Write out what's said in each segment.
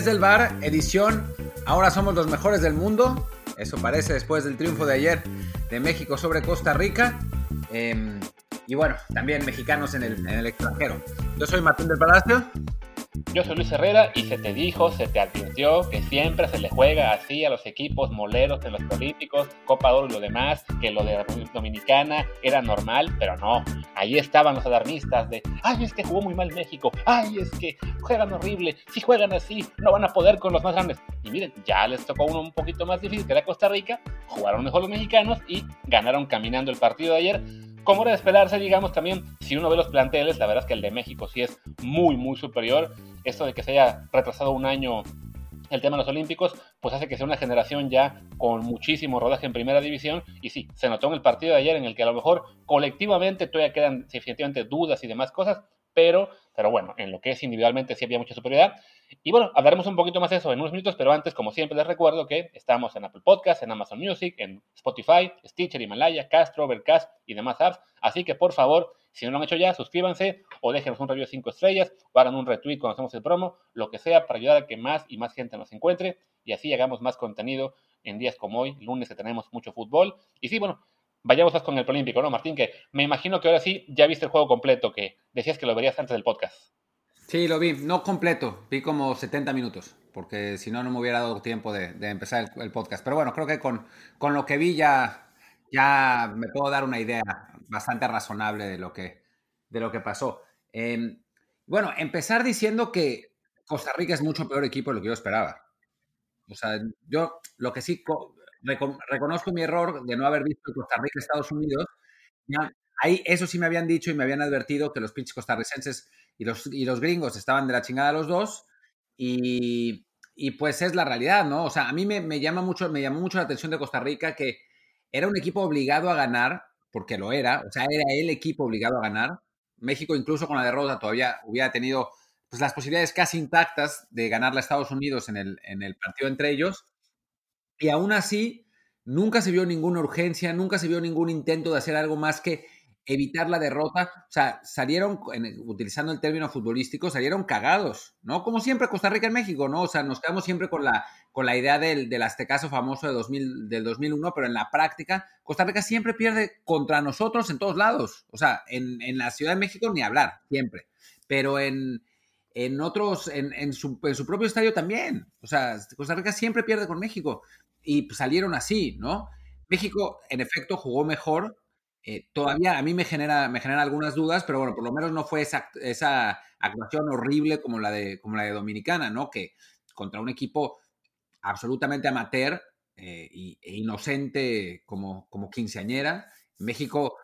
Desde el bar, edición, ahora somos los mejores del mundo. Eso parece después del triunfo de ayer de México sobre Costa Rica. Em, y bueno, también mexicanos en el, en el extranjero. Yo soy Martín del Palacio. Yo soy Luis Herrera y se te dijo, se te advirtió que siempre se le juega así a los equipos moleros en los Olímpicos, Copa Oro y lo demás, que lo de República Dominicana era normal, pero no. Ahí estaban los alarmistas de, ay, es que jugó muy mal México, ay, es que juegan horrible, si juegan así, no van a poder con los más grandes. Y miren, ya les tocó uno un poquito más difícil, que era Costa Rica, jugaron mejor los mexicanos y ganaron caminando el partido de ayer como era de esperarse, digamos, también, si uno ve los planteles, la verdad es que el de México sí es muy, muy superior. Esto de que se haya retrasado un año el tema de los Olímpicos, pues hace que sea una generación ya con muchísimo rodaje en primera división. Y sí, se notó en el partido de ayer en el que a lo mejor colectivamente todavía quedan definitivamente dudas y demás cosas, pero, pero bueno, en lo que es individualmente sí había mucha superioridad. Y bueno, hablaremos un poquito más de eso en unos minutos, pero antes, como siempre, les recuerdo que estamos en Apple Podcasts, en Amazon Music, en Spotify, Stitcher, Himalaya, Castro, Overcast y demás apps. Así que, por favor, si no lo han hecho ya, suscríbanse o déjenos un review de 5 estrellas o hagan un retweet cuando hacemos el promo, lo que sea, para ayudar a que más y más gente nos encuentre y así hagamos más contenido en días como hoy, lunes que tenemos mucho fútbol. Y sí, bueno, vayamos con el Olímpico, ¿no, Martín? Que me imagino que ahora sí ya viste el juego completo, que decías que lo verías antes del podcast. Sí, lo vi, no completo, vi como 70 minutos, porque si no, no me hubiera dado tiempo de, empezar el, podcast. Pero bueno, creo que con, con lo que vi ya, ya me puedo dar una idea bastante razonable de lo que, de lo que pasó. Em, bueno, empezar diciendo que Costa Rica es mucho peor equipo de lo que yo esperaba. O sea, yo lo que sí reconozco mi error de no haber visto Costa Rica Estados Unidos. ahí, eso sí me habían dicho y me habían advertido que los pinches costarricenses y los, gringos estaban de la chingada los dos. Y, pues es la realidad, ¿no? O sea, a mí me, llama mucho, me llamó mucho la atención de Costa Rica que era un equipo obligado a ganar, porque lo era, o sea, era el equipo obligado a ganar. México, incluso con la derrota, todavía hubiera tenido pues, las posibilidades casi intactas de ganar a Estados Unidos en el partido entre ellos. Y aún así, nunca se vio ninguna urgencia, nunca se vio ningún intento de hacer algo más que evitar la derrota. O sea, salieron, utilizando el término futbolístico, salieron cagados, ¿no? Como siempre Costa Rica en México, ¿no? O sea, nos quedamos siempre con la, con la idea del, del aztecaso famoso de 2000, del 2001, pero en la práctica, Costa Rica siempre pierde contra nosotros en todos lados. O sea, en, en la Ciudad de México ni hablar, siempre. Pero en, en otros, en, su, en su propio estadio también. O sea, Costa Rica siempre pierde con México. Y pues, salieron así, ¿no? México, en efecto, jugó mejor, eh, todavía a mí me genera, me genera algunas dudas, pero bueno, por lo menos no fue esa, actuación horrible como la, de, como la de Dominicana, ¿no? Que contra un equipo absolutamente amateur eh, e inocente como, como quinceañera, México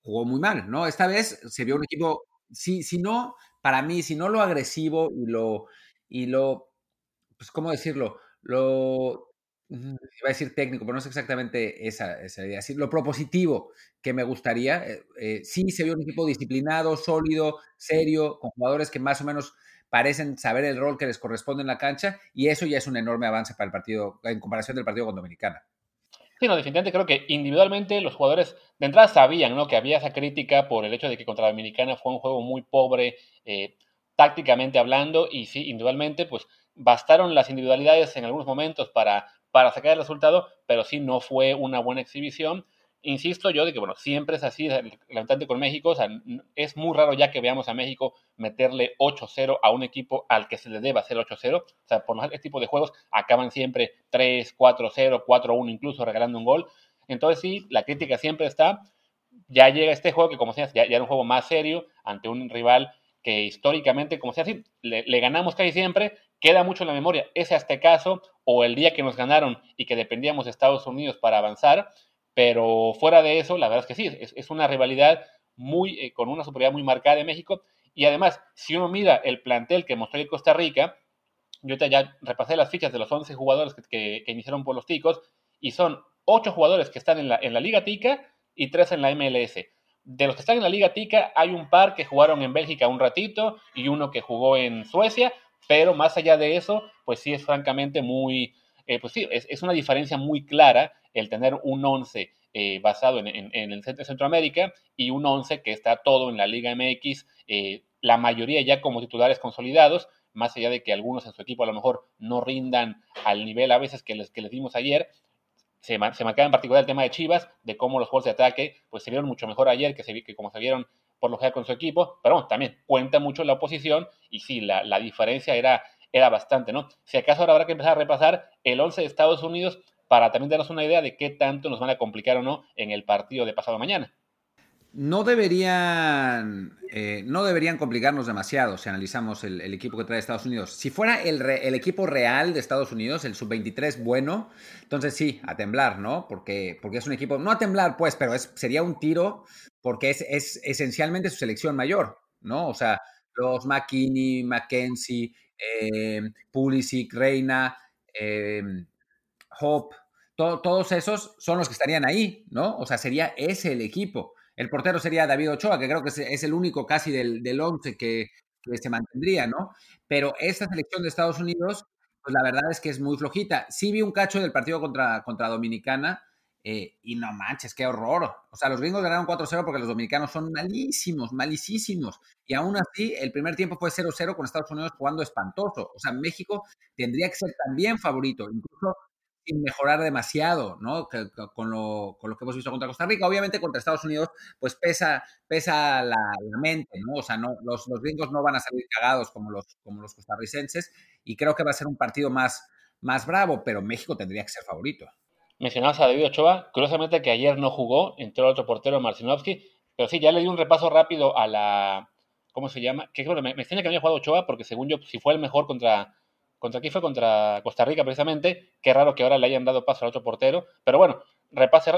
jugó muy mal, ¿no? Esta vez se vio un equipo, si, si no, para mí, si no lo agresivo y lo, y lo, pues, ¿cómo decirlo? Lo iba a decir técnico, pero no es exactamente esa, idea. lo propositivo que me gustaría, eh, eh, sí se vio un equipo disciplinado, sólido, serio, con jugadores que más o menos parecen saber el rol que les corresponde en la cancha, y eso ya es un enorme avance para el partido, en comparación del partido con Dominicana. Sí, no, definitivamente creo que individualmente los jugadores de entrada sabían ¿no? que había esa crítica por el hecho de que contra Dominicana fue un juego muy pobre, eh, tácticamente hablando, y sí, individualmente, pues bastaron las individualidades en algunos momentos para para sacar el resultado, pero sí no fue una buena exhibición. Insisto yo de que, bueno, siempre es así, levantante con México, o sea, es muy raro ya que veamos a México meterle 8-0 a un equipo al que se le deba hacer 8-0, o sea, por este tipo de juegos acaban siempre 3, 4-0, 4-1 incluso regalando un gol. Entonces sí, la crítica siempre está. Ya llega este juego que, como decías, ya, ya era un juego más serio ante un rival que históricamente, como se así, le, le, ganamos casi siempre, queda mucho en la memoria ese caso o el día que nos ganaron y que dependíamos de Estados Unidos para avanzar, pero fuera de eso, la verdad es que sí, es, una rivalidad muy, eh, con una superioridad muy marcada de México, y además, si uno mira el plantel que mostró Costa Rica, yo ya repasé las fichas de los 11 jugadores que, iniciaron por los ticos, y son 8 jugadores que están en la, en la Liga Tica y 3 en la MLS. De los que están en la Liga Tica, hay un par que jugaron en Bélgica un ratito y uno que jugó en Suecia, pero más allá de eso, pues sí es francamente muy, eh, pues sí, es, una diferencia muy clara el tener un 11 eh, basado en, el centro de Centroamérica y un 11 que está todo en la Liga MX, eh, la mayoría ya como titulares consolidados, más allá de que algunos en su equipo a lo mejor no rindan al nivel a veces que les, que les dimos ayer, se, se marcaba en particular el tema de Chivas, de cómo los juegos de ataque pues se vieron mucho mejor ayer que, se, que como se vieron por lo general con su equipo, pero bueno, también cuenta mucho la oposición y sí, la, la diferencia era, era bastante, ¿no? Si acaso ahora habrá que empezar a repasar el 11 de Estados Unidos para también darnos una idea de qué tanto nos van a complicar o no en el partido de pasado mañana no deberían, eh, no deberían complicarnos demasiado si analizamos el, equipo que trae Estados Unidos. Si fuera el, el equipo real de Estados Unidos, el sub-23 bueno, entonces sí, a temblar, ¿no? Porque, porque es un equipo, no a temblar pues, pero es, sería un tiro porque es, es esencialmente su selección mayor, ¿no? O sea, los McKinney, McKenzie, eh, Pulisic, Reina, eh, Hope, todos esos son los que estarían ahí, ¿no? O sea, sería ese el equipo. El portero sería David Ochoa, que creo que es el único casi del, del once que, se mantendría, ¿no? Pero esta selección de Estados Unidos, pues la verdad es que es muy flojita. Sí vi un cacho del partido contra, contra Dominicana eh, y no manches, qué horror. O sea, los gringos ganaron 4-0 porque los dominicanos son malísimos, malísimos. Y aún así, el primer tiempo fue 0-0 con Estados Unidos jugando espantoso. O sea, México tendría que ser también favorito. Incluso sin mejorar demasiado, ¿no? con, lo, con, lo, que hemos visto contra Costa Rica. Obviamente contra Estados Unidos, pues pesa, pesa la, mente, ¿no? O sea, no, los, los, gringos no van a salir cagados como los, como los costarricenses y creo que va a ser un partido más, más bravo, pero México tendría que ser favorito. Mencionabas a David Ochoa, curiosamente que ayer no jugó, entró otro portero, Marcinovsky, pero sí, ya le di un repaso rápido a la, ¿cómo se llama? Que bueno, me, me extraña que no haya jugado Ochoa porque según yo, si fue el mejor contra ¿Contra quién fue? Contra Costa Rica, precisamente. Qué raro que ahora le hayan dado paso al otro portero. Pero bueno, repasé,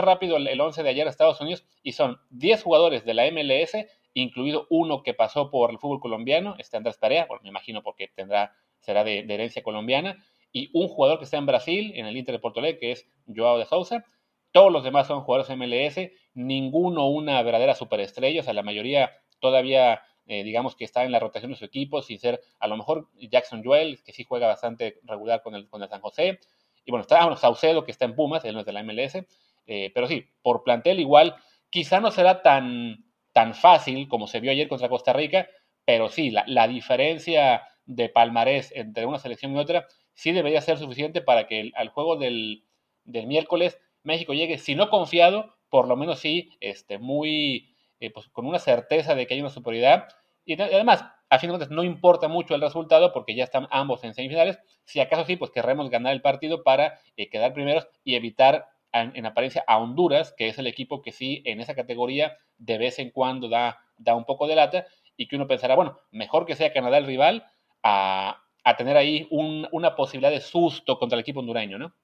rápido el, 11 de ayer a Estados Unidos y son 10 jugadores de la MLS, incluido uno que pasó por el fútbol colombiano, este Andrés Tarea, bueno, me imagino porque tendrá, será de, herencia colombiana, y un jugador que está en Brasil, en el Inter de Porto Alegre, que es Joao de Sousa. Todos los demás son jugadores MLS, ninguno una verdadera superestrella, o sea, la mayoría todavía eh, digamos que está en la rotación de su equipo, sin ser a lo mejor Jackson Joel, que sí juega bastante regular con el, con el San José. Y bueno, está bueno, Saucedo, que está en Pumas, él no es de la MLS. Eh, pero sí, por plantel igual, quizá no será tan, tan fácil como se vio ayer contra Costa Rica, pero sí, la, la diferencia de palmarés entre una selección y otra sí debería ser suficiente para que al juego del, del, miércoles México llegue, si no confiado, por lo menos sí este, muy eh, pues, con una certeza de que hay una superioridad. Y además, a fin de cuentas, no importa mucho el resultado porque ya están ambos en semifinales. Si acaso sí, pues querremos ganar el partido para eh, quedar primeros y evitar en, apariencia a Honduras, que es el equipo que sí en esa categoría de vez en cuando da, da un poco de lata y que uno pensará, bueno, mejor que sea Canadá el rival a, a tener ahí un, una posibilidad de susto contra el equipo hondureño, ¿no?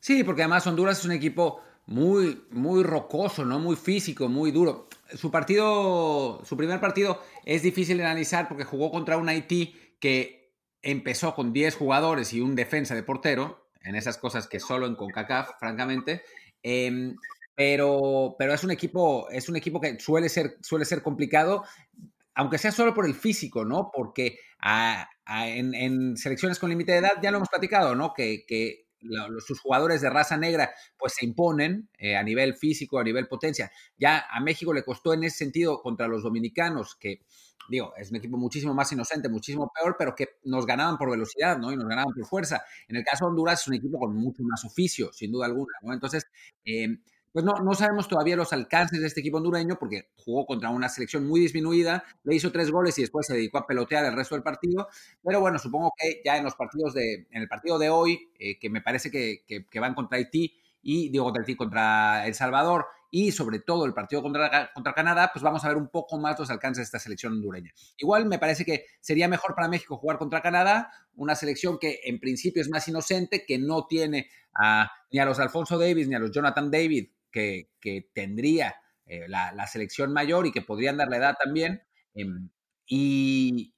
Sí, porque además Honduras es un equipo muy, muy rocoso, ¿no? Muy físico, muy duro. Su partido, su primer partido es difícil de analizar porque jugó contra un Haití que empezó con 10 jugadores y un defensa de portero, en esas cosas que solo en CONCACAF, francamente. Em, pero, pero es un equipo, es un equipo que suele ser, suele ser complicado, aunque sea solo por el físico, ¿no? Porque en, selecciones con límite de edad ya lo hemos platicado, ¿no? Que sus jugadores de raza negra pues se imponen eh, a nivel físico, a nivel potencia. Ya a México le costó en ese sentido contra los dominicanos, que digo, es un equipo muchísimo más inocente, muchísimo peor, pero que nos ganaban por velocidad, ¿no? Y nos ganaban por fuerza. En el caso de Honduras es un equipo con mucho más oficio, sin duda alguna, ¿no? Entonces, eh, pues no, no sabemos todavía los alcances de este equipo hondureño porque jugó contra una selección muy disminuida, le hizo tres goles y después se dedicó a pelotear el resto del partido. Pero bueno, supongo que ya en los partidos de, en el partido de hoy, eh, que me parece que, que, van contra Haití y digo contra Haití, contra El Salvador y sobre todo el partido contra, contra Canadá, pues vamos a ver un poco más los alcances de esta selección hondureña. Igual me parece que sería mejor para México jugar contra Canadá, una selección que en principio es más inocente, que no tiene a, ni a los Alfonso Davis ni a los Jonathan David que, tendría eh, la, selección mayor y que podrían dar la edad también. Em, y,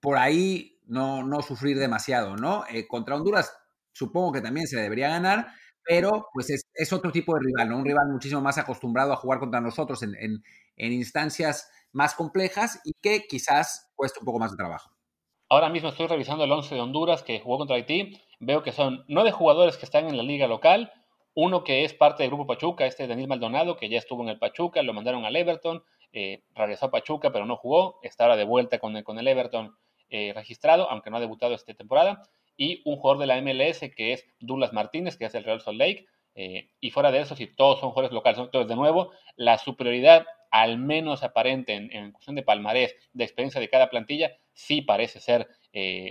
por ahí no, no sufrir demasiado, ¿no? Eh, contra Honduras supongo que también se debería ganar, pero pues es, otro tipo de rival, ¿no? Un rival muchísimo más acostumbrado a jugar contra nosotros en, instancias más complejas y que quizás cueste un poco más de trabajo. Ahora mismo estoy revisando el 11 de Honduras que jugó contra Haití. Veo que son nueve jugadores que están en la liga local, uno que es parte del grupo Pachuca, este Daniel Maldonado, que ya estuvo en el Pachuca, lo mandaron al Everton, eh, regresó a Pachuca, pero no jugó, está ahora de vuelta con el, con el Everton eh, registrado, aunque no ha debutado esta temporada, y un jugador de la MLS que es Douglas Martínez, que es el Real Salt Lake, eh, y fuera de eso, si todos son jugadores locales, entonces de nuevo, la superioridad al menos aparente en, cuestión de palmarés, de experiencia de cada plantilla, sí parece ser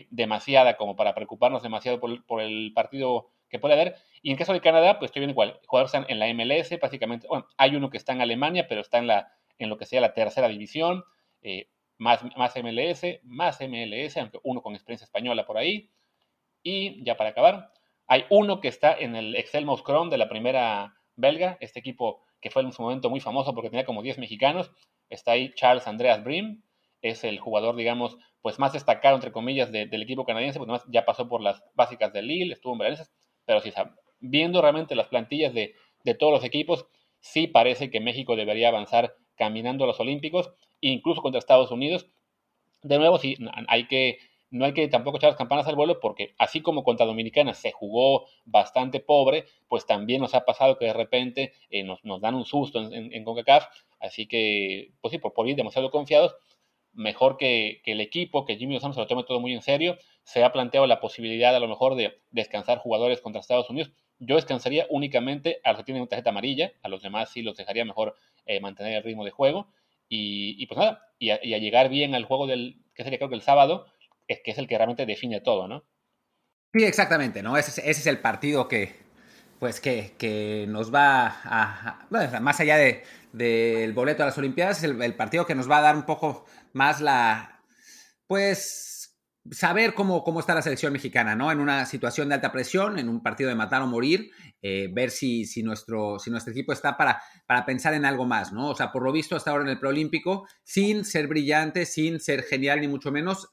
demasiada como para preocuparnos demasiado por, el partido que puede haber. Y en caso de Canadá, pues estoy viendo igual, jugadores están en la MLS, básicamente, bueno, hay uno que está en Alemania, pero está en, la, en lo que sea la tercera división, eh, más, más MLS, más MLS, aunque uno con experiencia española por ahí. Y ya para acabar, hay uno que está en el Excel Mouse de la primera belga, este equipo que fue en su momento muy famoso porque tenía como 10 mexicanos. Está ahí Charles Andreas Brim, es el jugador, digamos, pues más destacado, entre comillas, del equipo canadiense, porque ya pasó por las básicas de Lille, estuvo en Valencia, pero sí, viendo realmente las plantillas de, de todos los equipos, sí parece que México debería avanzar caminando a los Olímpicos, incluso contra Estados Unidos. De nuevo, sí, hay que no hay que tampoco echar las campanas al vuelo porque así como contra Dominicana se jugó bastante pobre, pues también nos ha pasado que de repente eh, nos, dan un susto en, CONCACAF, así que, pues sí, por, por ir demasiado confiados, mejor que, el equipo, que Jimmy Lozano se lo tome todo muy en serio, se ha planteado la posibilidad a lo mejor de descansar jugadores contra Estados Unidos. Yo descansaría únicamente a los que tienen una tarjeta amarilla, a los demás sí los dejaría mejor eh, mantener el ritmo de juego. Y, pues nada, y a, llegar bien al juego del, que sería creo que el sábado, es que es el que realmente define todo, ¿no? Sí, exactamente, ¿no? Ese, es el partido que, pues, que, que nos va a, bueno, más allá del de, boleto a las Olimpiadas, es el, el, partido que nos va a dar un poco más la, pues, saber cómo, cómo está la selección mexicana, ¿no? En una situación de alta presión, en un partido de matar o morir, eh, ver si, si, nuestro, si nuestro equipo está para, para pensar en algo más, ¿no? O sea, por lo visto hasta ahora en el preolímpico, sin ser brillante, sin ser genial, ni mucho menos,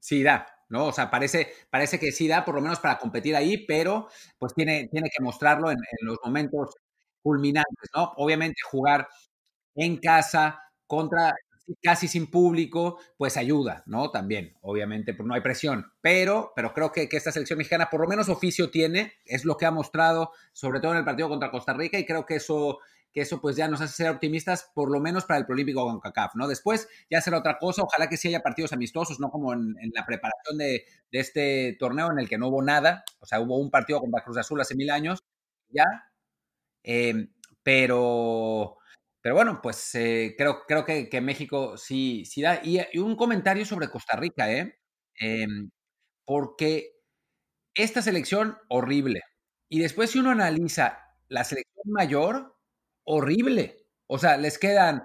sí da, ¿no? O sea, parece, parece que sí da, por lo menos para competir ahí, pero pues tiene, tiene que mostrarlo en, los momentos culminantes, ¿no? Obviamente jugar en casa contra casi sin público, pues ayuda, ¿no? También, obviamente, pues no hay presión, pero, pero creo que, que, esta selección mexicana por lo menos oficio tiene, es lo que ha mostrado, sobre todo en el partido contra Costa Rica, y creo que eso que eso pues ya nos hace ser optimistas, por lo menos para el Prolímpico con CACAF, ¿no? Después ya será otra cosa, ojalá que sí haya partidos amistosos, no como en, la preparación de, este torneo en el que no hubo nada, o sea, hubo un partido contra Cruz Azul hace mil años, ya, em, pero, pero bueno, pues eh, creo, creo que, México sí, sí da. Y, un comentario sobre Costa Rica, ¿eh? Em, porque esta selección horrible. Y después si uno analiza la selección mayor, horrible. O sea, les quedan.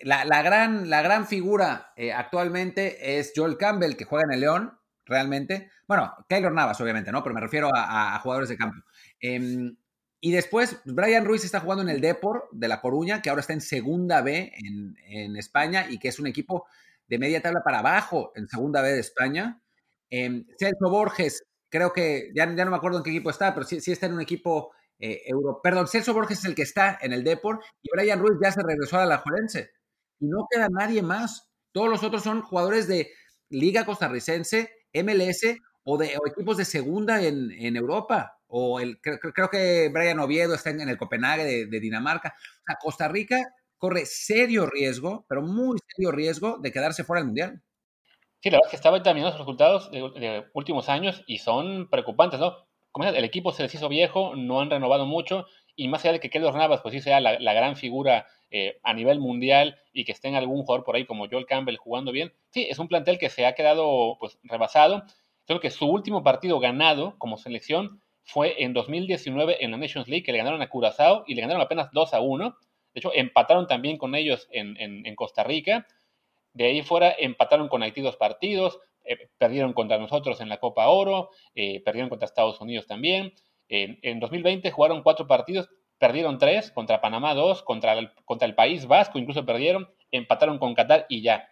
La, gran, la gran figura eh, actualmente es Joel Campbell, que juega en el León, realmente. Bueno, Keylor Navas, obviamente, ¿no? Pero me refiero a, jugadores de campo. Em, y después, Brian Ruiz está jugando en el Depor de La Coruña, que ahora está en segunda B en, España y que es un equipo de media tabla para abajo en segunda B de España. Eh, Celso Borges, creo que ya, no me acuerdo en qué equipo está, pero sí, sí está en un equipo eh, Euro, perdón, Celso Borges es el que está en el Deport y Brian Ruiz ya se regresó a la Juelense. Y no queda nadie más. Todos los otros son jugadores de Liga Costarricense, MLS o de equipos de segunda en, Europa. O el, creo, que Brian Oviedo está en, el Copenhague de, Dinamarca. O sea, Costa Rica corre serio riesgo, pero muy serio riesgo de quedarse fuera del Mundial. Sí, la verdad es que estaba terminando los resultados de, de, últimos años y son preocupantes, ¿no? el equipo se les hizo viejo, no han renovado mucho, y más allá de que Keylor Navas, pues sí sea la, gran figura eh, a nivel mundial y que esté en algún jugador por ahí como Joel Campbell jugando bien, sí, es un plantel que se ha quedado pues rebasado. Creo que su último partido ganado como selección fue en 2019 en la Nations League, que le ganaron a Curazao y le ganaron apenas 2 a 1. De hecho, empataron también con ellos en, en Costa Rica. De ahí fuera empataron con Haití dos partidos, eh, perdieron contra nosotros en la Copa Oro, eh, perdieron contra Estados Unidos también. en 2020 jugaron cuatro partidos, perdieron tres, contra Panamá dos, contra el, contra el País Vasco incluso perdieron, empataron con Qatar y ya.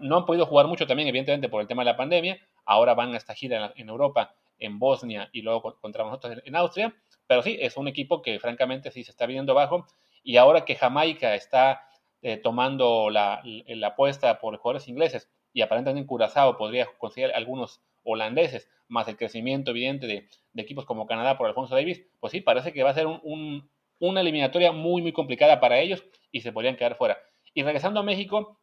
No han podido jugar mucho también, evidentemente, por el tema de la pandemia. Ahora van a esta gira en, Europa, en Bosnia y luego contra nosotros en, Austria. Pero sí, es un equipo que francamente sí se está viendo bajo. Y ahora que Jamaica está eh, tomando la, la apuesta por jugadores ingleses y aparentemente en Curazao podría conseguir algunos holandeses, más el crecimiento evidente de, equipos como Canadá por Alfonso Davis, pues sí, parece que va a ser una eliminatoria muy, muy complicada para ellos y se podrían quedar fuera. Y regresando a México,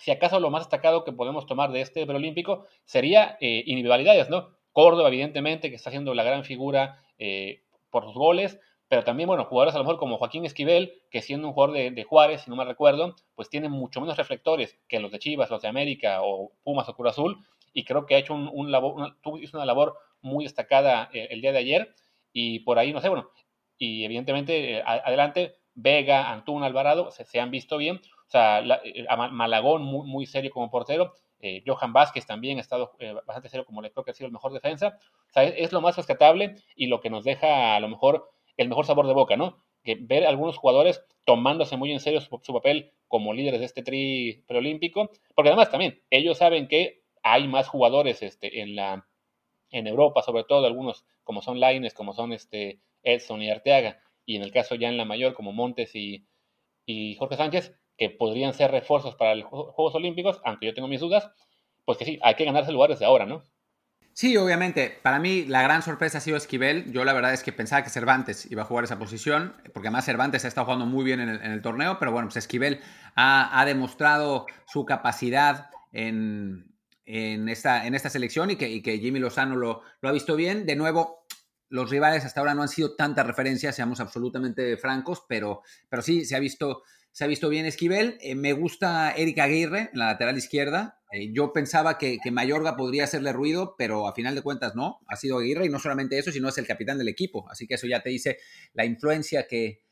si acaso lo más destacado que podemos tomar de este preolímpico sería eh, individualidades, ¿no? Córdoba, evidentemente, que está haciendo la gran figura eh, por sus goles, pero también, bueno, jugadores a lo mejor como Joaquín Esquivel, que siendo un jugador de, Juárez, si no me recuerdo, pues tiene mucho menos reflectores que los de Chivas, los de América o Pumas o Cruz Azul, y creo que ha hecho una, labor muy destacada el, eh, el, día de ayer, y por ahí, no sé, bueno, y evidentemente adelante, Vega, Antuna, Alvarado, se, han visto bien, o sea, eh, Malagón muy serio como portero, eh, Johan Vázquez también ha estado eh, bastante serio, como le creo que ha sido el mejor defensa. O sea, es, lo más rescatable y lo que nos deja a lo mejor el mejor sabor de boca, ¿no? Que ver a algunos jugadores tomándose muy en serio su, papel como líderes de este tri preolímpico, porque además también ellos saben que hay más jugadores este, en, la, en Europa, sobre todo algunos como son Laines, como son este, Edson y Arteaga, y en el caso ya en la mayor como Montes y, y Jorge Sánchez, que podrían ser refuerzos para los Juegos Olímpicos, aunque yo tengo mis dudas, pues que sí, hay que ganarse lugares de ahora, ¿no? Sí, obviamente. Para mí la gran sorpresa ha sido Esquivel. Yo la verdad es que pensaba que Cervantes iba a jugar esa posición, porque además Cervantes ha estado jugando muy bien en el, torneo, pero bueno, pues Esquivel ha, demostrado su capacidad en, esta, selección y que, Jimmy Lozano lo, lo, ha visto bien. De nuevo, los rivales hasta ahora no han sido tantas referencias, seamos absolutamente francos, pero, pero sí, se ha visto se ha visto bien Esquivel. Eh, me gusta Erika Aguirre en la lateral izquierda. Eh, yo pensaba que, que, Mayorga podría hacerle ruido, pero a final de cuentas no. Ha sido Aguirre y no solamente eso, sino es el capitán del equipo. Así que eso ya te dice la influencia que,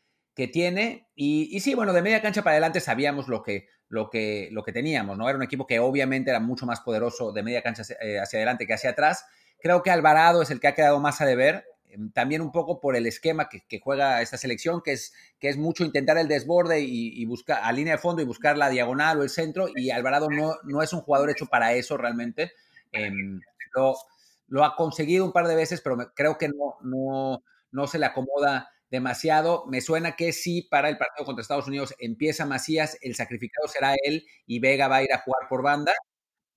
tiene. Y, sí, bueno, de media cancha para adelante sabíamos lo que teníamos, ¿no? Era un equipo que obviamente era mucho más poderoso de media cancha hacia, eh, hacia adelante que hacia atrás. Creo que Alvarado es el que ha quedado más a deber. Em, también un poco por el esquema que, juega esta selección, que es, que es mucho intentar el desborde y, buscar a línea de fondo y buscar la diagonal o el centro, y Alvarado no, no es un jugador hecho para eso realmente. Em, lo, lo, ha conseguido un par de veces, pero creo que no, no, no se le acomoda demasiado. Me suena que sí, para el partido contra Estados Unidos empieza Macías, el sacrificado será él y Vega va a ir a jugar por banda.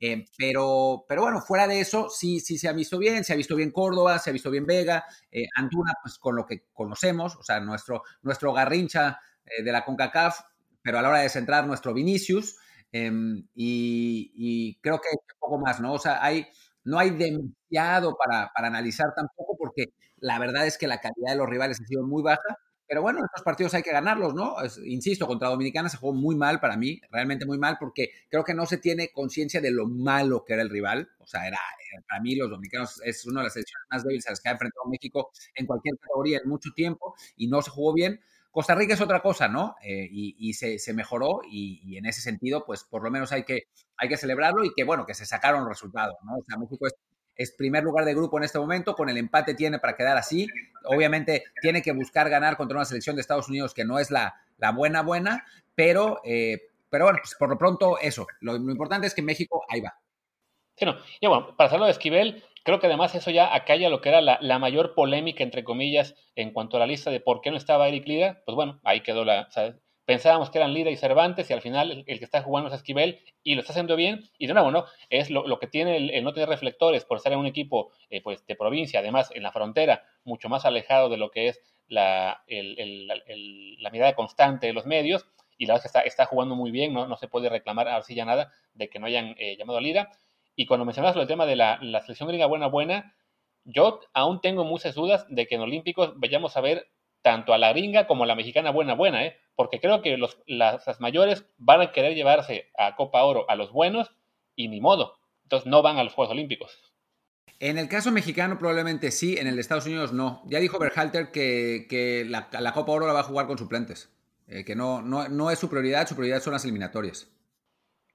Eh, pero, pero bueno, fuera de eso, sí, sí se ha visto bien, se ha visto bien Córdoba, se ha visto bien Vega, eh, Antuna, pues con lo que conocemos, o sea, nuestro, nuestro garrincha eh, de la CONCACAF, pero a la hora de centrar nuestro Vinicius, em, y, creo que un poco más, ¿no? O sea, hay, no hay demasiado para, para analizar tampoco, porque la verdad es que la calidad de los rivales ha sido muy baja, pero bueno, estos partidos hay que ganarlos, ¿no? insisto, contra Dominicana se jugó muy mal para mí, realmente muy mal, porque creo que no se tiene conciencia de lo malo que era el rival. O sea, era, para mí los dominicanos es una de las selecciones más débiles a las que ha enfrentado México en cualquier categoría en mucho tiempo y no se jugó bien. Costa Rica es otra cosa, ¿no? Eh, y, se, mejoró y, en ese sentido, pues por lo menos hay que, hay que celebrarlo y que, bueno, que se sacaron resultados, ¿no? O sea, México es es primer lugar de grupo en este momento, con el empate tiene para quedar así. Obviamente tiene que buscar ganar contra una selección de Estados Unidos que no es la, la buena buena, pero, eh, pero bueno, pues por lo pronto eso. Lo, importante es que México ahí va. Sí, no. Y bueno, para hacerlo de Esquivel, creo que además eso ya acalla lo que era la, mayor polémica, entre comillas, en cuanto a la lista de por qué no estaba Eric Lira. Pues bueno, ahí quedó la, pensábamos que eran Lira y Cervantes y al final el, que está jugando es Esquivel y lo está haciendo bien. Y de nuevo, ¿no? Es lo, que tiene el, no tener reflectores por estar en un equipo eh, pues, de provincia, además en la frontera, mucho más alejado de lo que es la, la mirada constante de los medios. Y la verdad es que está, está jugando muy bien, no, no se puede reclamar ahora sí ya nada de que no hayan eh, llamado a Lira. Y cuando mencionas el tema de la, la selección gringa buena, buena, yo aún tengo muchas dudas de que en Olímpicos vayamos a ver tanto a la gringa como a la mexicana buena, buena, ¿eh? porque creo que los, las, mayores van a querer llevarse a Copa Oro a los buenos y ni modo. Entonces no van a los Juegos Olímpicos. En el caso mexicano probablemente sí, en el de Estados Unidos no. Ya dijo Berhalter que, que la, Copa Oro la va a jugar con suplentes, eh, que no, no, no, es su prioridad, su prioridad son las eliminatorias.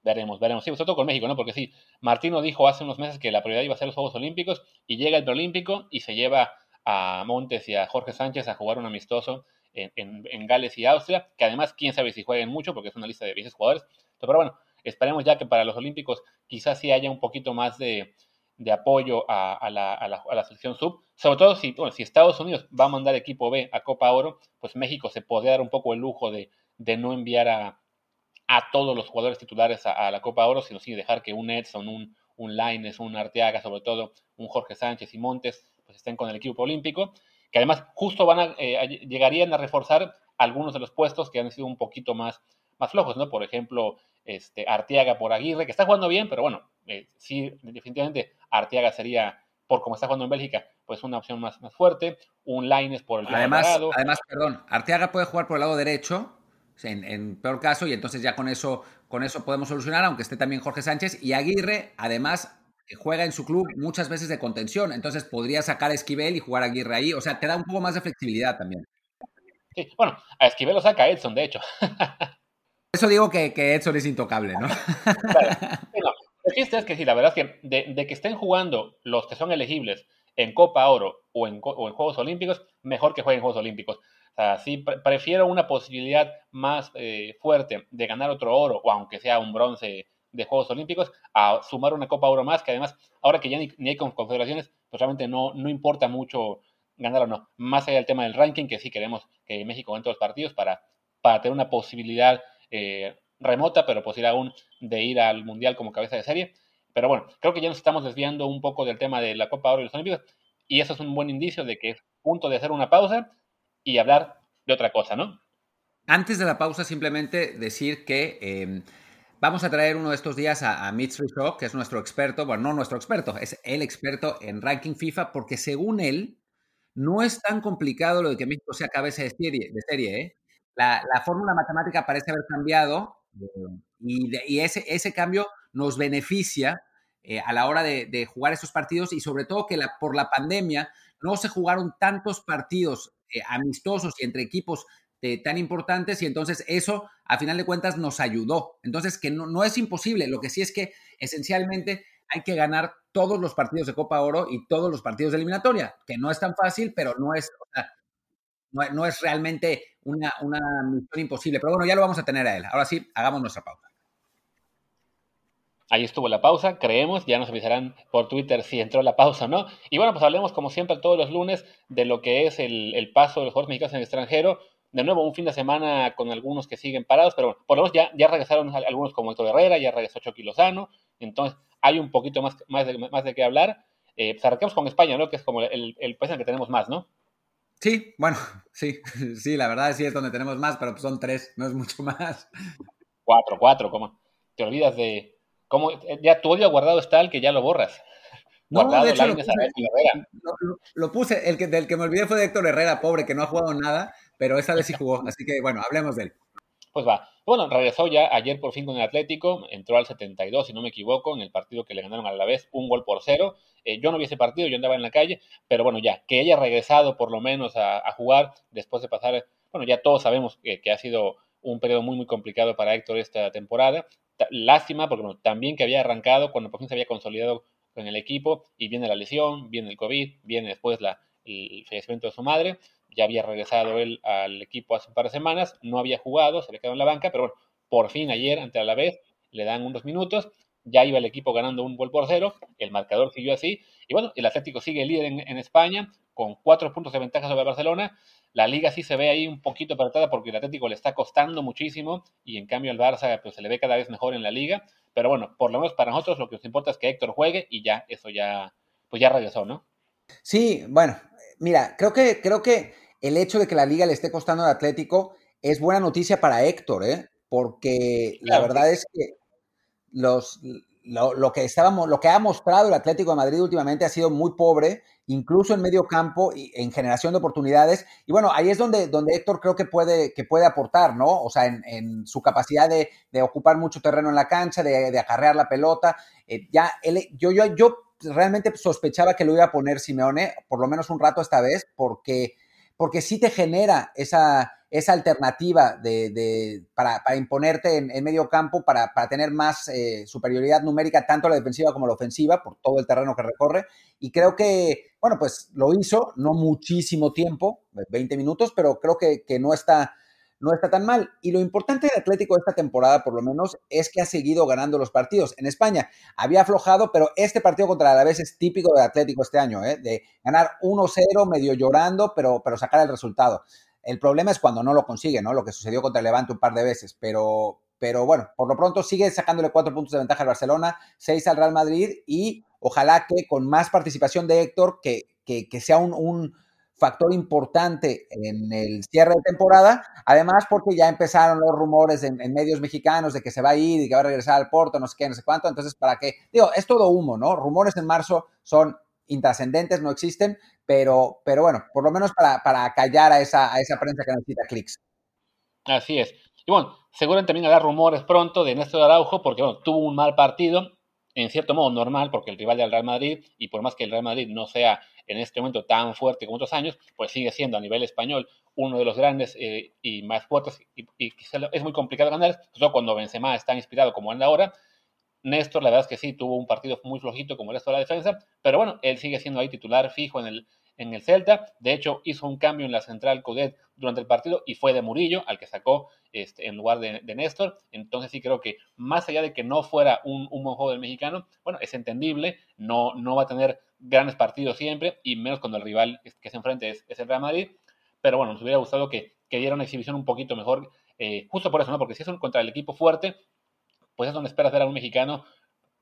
Veremos, veremos. Sí, sobre todo con México, ¿no? Porque sí, Martino dijo hace unos meses que la prioridad iba a ser los Juegos Olímpicos y llega el preolímpico y se lleva a Montes y a Jorge Sánchez a jugar un amistoso en, Gales y Austria, que además quién sabe si jueguen mucho porque es una lista de 10 jugadores. Pero bueno, esperemos ya que para los Olímpicos quizás sí haya un poquito más de, apoyo a, la, selección sub, sobre todo si, si Estados Unidos va a mandar equipo B a Copa Oro, pues México se podría dar un poco el lujo de, no enviar a, todos los jugadores titulares a, la Copa Oro, sino sí dejar que un Edson, un, un Laines, un Arteaga, sobre todo un Jorge Sánchez y Montes, pues estén con el equipo olímpico que además justo van a, eh, llegarían a reforzar algunos de los puestos que han sido un poquito más, más flojos, ¿no? Por ejemplo, este, Arteaga por Aguirre, que está jugando bien, pero bueno, eh, sí, definitivamente Arteaga sería, por como está jugando en Bélgica, pues una opción más, más fuerte. Un Lines por el además, además, perdón, Arteaga puede jugar por el lado derecho, en, en, peor caso, y entonces ya con eso, con eso podemos solucionar, aunque esté también Jorge Sánchez. Y Aguirre, además, juega en su club muchas veces de contención, entonces podría sacar a Esquivel y jugar a Aguirre ahí, o sea, te da un poco más de flexibilidad también. Sí, bueno, a Esquivel lo saca Edson, de hecho. Eso digo que, que Edson es intocable, ¿no? Claro. el chiste es que sí, la verdad es que de, que estén jugando los que son elegibles en Copa Oro o en, o en Juegos Olímpicos, mejor que jueguen en Juegos Olímpicos. O sea, sí, prefiero una posibilidad más eh, fuerte de ganar otro oro, o aunque sea un bronce de Juegos Olímpicos, a sumar una Copa Oro más, que además, ahora que ya ni, hay confederaciones, pues realmente no, no importa mucho ganar o no. Más allá del tema del ranking, que sí queremos que México entre los partidos para, para tener una posibilidad eh, remota, pero posible aún de ir al Mundial como cabeza de serie. Pero bueno, creo que ya nos estamos desviando un poco del tema de la Copa Oro y los Olímpicos, y eso es un buen indicio de que es punto de hacer una pausa y hablar de otra cosa, ¿no? Antes de la pausa, simplemente decir que em, vamos a traer uno de estos días a, a Mitch que es nuestro experto, bueno, no nuestro experto, es el experto en ranking FIFA, porque según él, no es tan complicado lo de que México sea cabeza de serie. De serie ¿eh? la, fórmula matemática parece haber cambiado eh, y, ese, cambio nos beneficia eh, a la hora de, jugar esos partidos y sobre todo que por la pandemia no se jugaron tantos partidos amistosos y entre equipos tan importantes y entonces eso a final de cuentas nos ayudó. Entonces que no, no es imposible, lo que sí es que esencialmente hay que ganar todos los partidos de Copa Oro y todos los partidos de eliminatoria, que no es tan fácil, pero no es, no, es realmente una, una misión imposible. Pero bueno, ya lo vamos a tener a él. Ahora sí, hagamos nuestra pausa. Ahí estuvo la pausa, creemos, ya nos avisarán por Twitter si entró la pausa o no. Y bueno, pues hablemos como siempre todos los lunes de lo que es el, paso de los jugadores mexicanos en el extranjero. De nuevo, un fin de semana con algunos que siguen parados, pero bueno, por lo menos ya, ya regresaron algunos como Héctor Herrera, ya regresó Chucky Lozano. Entonces, hay un poquito más, más, de, más de qué hablar. Eh, pues arranquemos con España, ¿no? Que es como el, el país en el que tenemos más, ¿no? Sí, bueno, sí, sí, la verdad sí es donde tenemos más, pero son tres, no es mucho más. Cuatro, cuatro, ¿cómo? Te olvidas de cómo ya tu odio guardado está el que ya lo borras. No, de hecho, lo puse, lo, puse, el que, del que me olvidé fue de Héctor Herrera, pobre, que no ha jugado nada, pero esa vez sí jugó, así que bueno, hablemos de él. Pues va. Bueno, regresó ya ayer por fin con el Atlético, entró al 72, si no me equivoco, en el partido que le ganaron a la vez, un gol por cero. Eh, yo no vi ese partido, yo andaba en la calle, pero bueno, ya, que haya regresado por lo menos a, jugar después de pasar, bueno, ya todos sabemos que, ha sido un periodo muy, muy complicado para Héctor esta temporada. Lástima, porque bueno, también que había arrancado cuando por fin se había consolidado con el equipo y viene la lesión, viene el COVID, viene después la, el fallecimiento de su madre ya había regresado él al equipo hace un par de semanas, no había jugado, se le quedó en la banca, pero bueno, por fin ayer ante la vez le dan unos minutos, ya iba el equipo ganando un gol por cero, el marcador siguió así, y bueno, el Atlético sigue líder en, España con cuatro puntos de ventaja sobre Barcelona, la liga sí se ve ahí un poquito apretada porque el Atlético le está costando muchísimo y en cambio el Barça pues, se le ve cada vez mejor en la liga, pero bueno, por lo menos para nosotros lo que nos importa es que Héctor juegue y ya, eso ya, pues ya regresó, ¿no? Sí, bueno, mira, creo que, creo que el hecho de que la liga le esté costando al Atlético es buena noticia para Héctor, ¿eh? porque la verdad es que los, lo, que estábamos, lo que ha mostrado el Atlético de Madrid últimamente ha sido muy pobre, incluso en medio campo y en generación de oportunidades. Y bueno, ahí es donde, donde Héctor creo que puede, que puede aportar, ¿no? O sea, en, su capacidad de, ocupar mucho terreno en la cancha, de, acarrear la pelota. Eh, ya yo, yo, yo realmente sospechaba que lo iba a poner Simeone, por lo menos un rato esta vez, porque porque sí te genera esa, esa alternativa de, para, imponerte en, medio campo, para, tener más eh, superioridad numérica, tanto la defensiva como la ofensiva, por todo el terreno que recorre. Y creo que, bueno, pues lo hizo, no muchísimo tiempo, 20 minutos, pero creo que, que no está no está tan mal. Y lo importante del Atlético esta temporada, por lo menos, es que ha seguido ganando los partidos. En España había aflojado, pero este partido contra el Alavés es típico del Atlético este año, ¿eh? de ganar 1-0 medio llorando, pero, pero sacar el resultado. El problema es cuando no lo consigue, ¿no? Lo que sucedió contra el Levante un par de veces, pero, pero bueno, por lo pronto sigue sacándole cuatro puntos de ventaja al Barcelona, seis al Real Madrid y ojalá que con más participación de Héctor, que, que, sea un factor importante en el cierre de temporada, además porque ya empezaron los rumores en, medios mexicanos de que se va a ir y que va a regresar al Porto, no sé qué, no sé cuánto, entonces para qué, digo, es todo humo, ¿no? Rumores en marzo son intrascendentes, no existen, pero, pero bueno, por lo menos para, para callar a esa, a esa prensa que necesita clics. Así es. Y bueno, seguramente también habrá rumores pronto de Néstor Araujo, porque bueno, tuvo un mal partido, en cierto modo normal, porque el rival del Real Madrid, y por más que el Real Madrid no sea en este momento tan fuerte como otros años, pues sigue siendo a nivel español uno de los grandes eh, y más fuertes, y, es muy complicado ganar, sobre cuando Benzema está inspirado como anda ahora. Néstor, la verdad es que sí, tuvo un partido muy flojito como el resto de la defensa, pero bueno, él sigue siendo ahí titular fijo en el, en el Celta. De hecho, hizo un cambio en la central Codet durante el partido y fue de Murillo, al que sacó este, en lugar de, Néstor. Entonces sí creo que más allá de que no fuera un, un buen juego del mexicano, bueno, es entendible, no, no va a tener grandes partidos siempre, y menos cuando el rival que se enfrente es, el Real Madrid. Pero bueno, nos hubiera gustado que, que diera una exhibición un poquito mejor, eh, justo por eso, ¿no? Porque si es un, contra el equipo fuerte, pues es donde esperas ver a un mexicano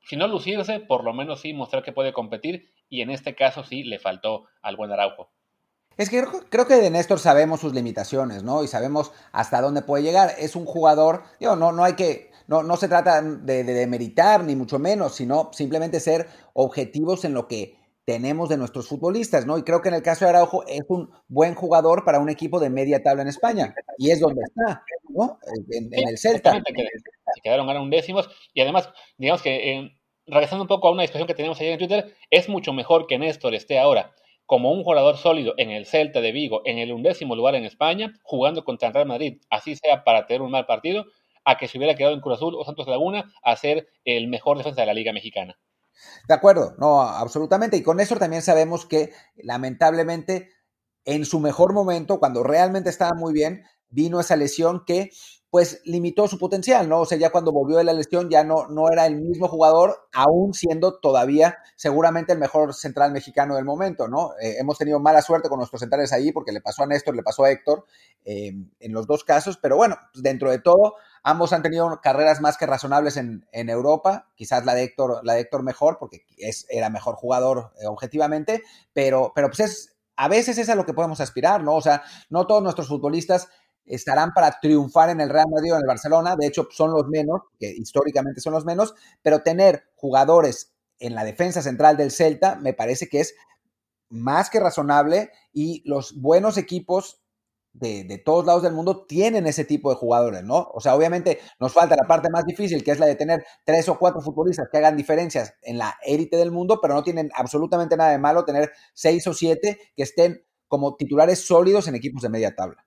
si no lucirse, por lo menos sí mostrar que puede competir y en este caso sí le faltó al buen Araujo. Es que creo, que de Néstor sabemos sus limitaciones, ¿no? Y sabemos hasta dónde puede llegar. Es un jugador, digo, no, no hay que, no, no se trata de, de demeritar, ni mucho menos, sino simplemente ser objetivos en lo que tenemos de nuestros futbolistas, ¿no? Y creo que en el caso de Araujo es un buen jugador para un equipo de media tabla en España. Y es donde está, ¿no? En, el Celta. Se quedaron ganar un décimos. Y además, digamos que, eh, regresando un poco a una discusión que teníamos ayer en Twitter, es mucho mejor que Néstor esté ahora como un jugador sólido en el Celta de Vigo, en el undécimo lugar en España, jugando contra el Real Madrid, así sea para tener un mal partido, a que se hubiera quedado en Cruz Azul o Santos Laguna a ser el mejor defensa de la Liga Mexicana. De acuerdo, no, absolutamente. Y con eso también sabemos que lamentablemente en su mejor momento, cuando realmente estaba muy bien, vino esa lesión que pues limitó su potencial, ¿no? O sea, ya cuando volvió de la lesión ya no, no era el mismo jugador, aún siendo todavía seguramente el mejor central mexicano del momento, ¿no? Eh, hemos tenido mala suerte con nuestros centrales ahí porque le pasó a Néstor, le pasó a Héctor eh, en los dos casos, pero bueno, pues dentro de todo, ambos han tenido carreras más que razonables en, Europa, quizás la de Héctor, la de Héctor mejor porque es, era mejor jugador eh, objetivamente, pero, pero pues es, a veces es a lo que podemos aspirar, ¿no? O sea, no todos nuestros futbolistas estarán para triunfar en el Real Madrid o en el Barcelona, de hecho son los menos, que históricamente son los menos, pero tener jugadores en la defensa central del Celta me parece que es más que razonable y los buenos equipos de, todos lados del mundo tienen ese tipo de jugadores, ¿no? O sea, obviamente nos falta la parte más difícil, que es la de tener tres o cuatro futbolistas que hagan diferencias en la élite del mundo, pero no tienen absolutamente nada de malo tener seis o siete que estén como titulares sólidos en equipos de media tabla.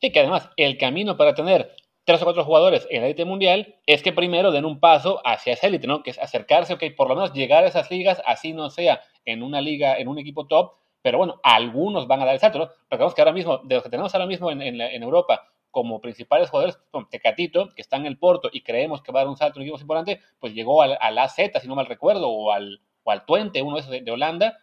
Y que además el camino para tener tres o cuatro jugadores en la élite mundial es que primero den un paso hacia esa élite, ¿no? Que es acercarse, ok, por lo menos llegar a esas ligas, así no sea en una liga, en un equipo top, pero bueno, algunos van a dar el salto, ¿no? Recordemos que ahora mismo, de los que tenemos ahora mismo en, en, Europa como principales jugadores, como Tecatito, que está en el Porto y creemos que va a dar un salto en equipos importante, pues llegó al, al AZ, si no mal recuerdo, o al, o al Twente, uno de esos de Holanda,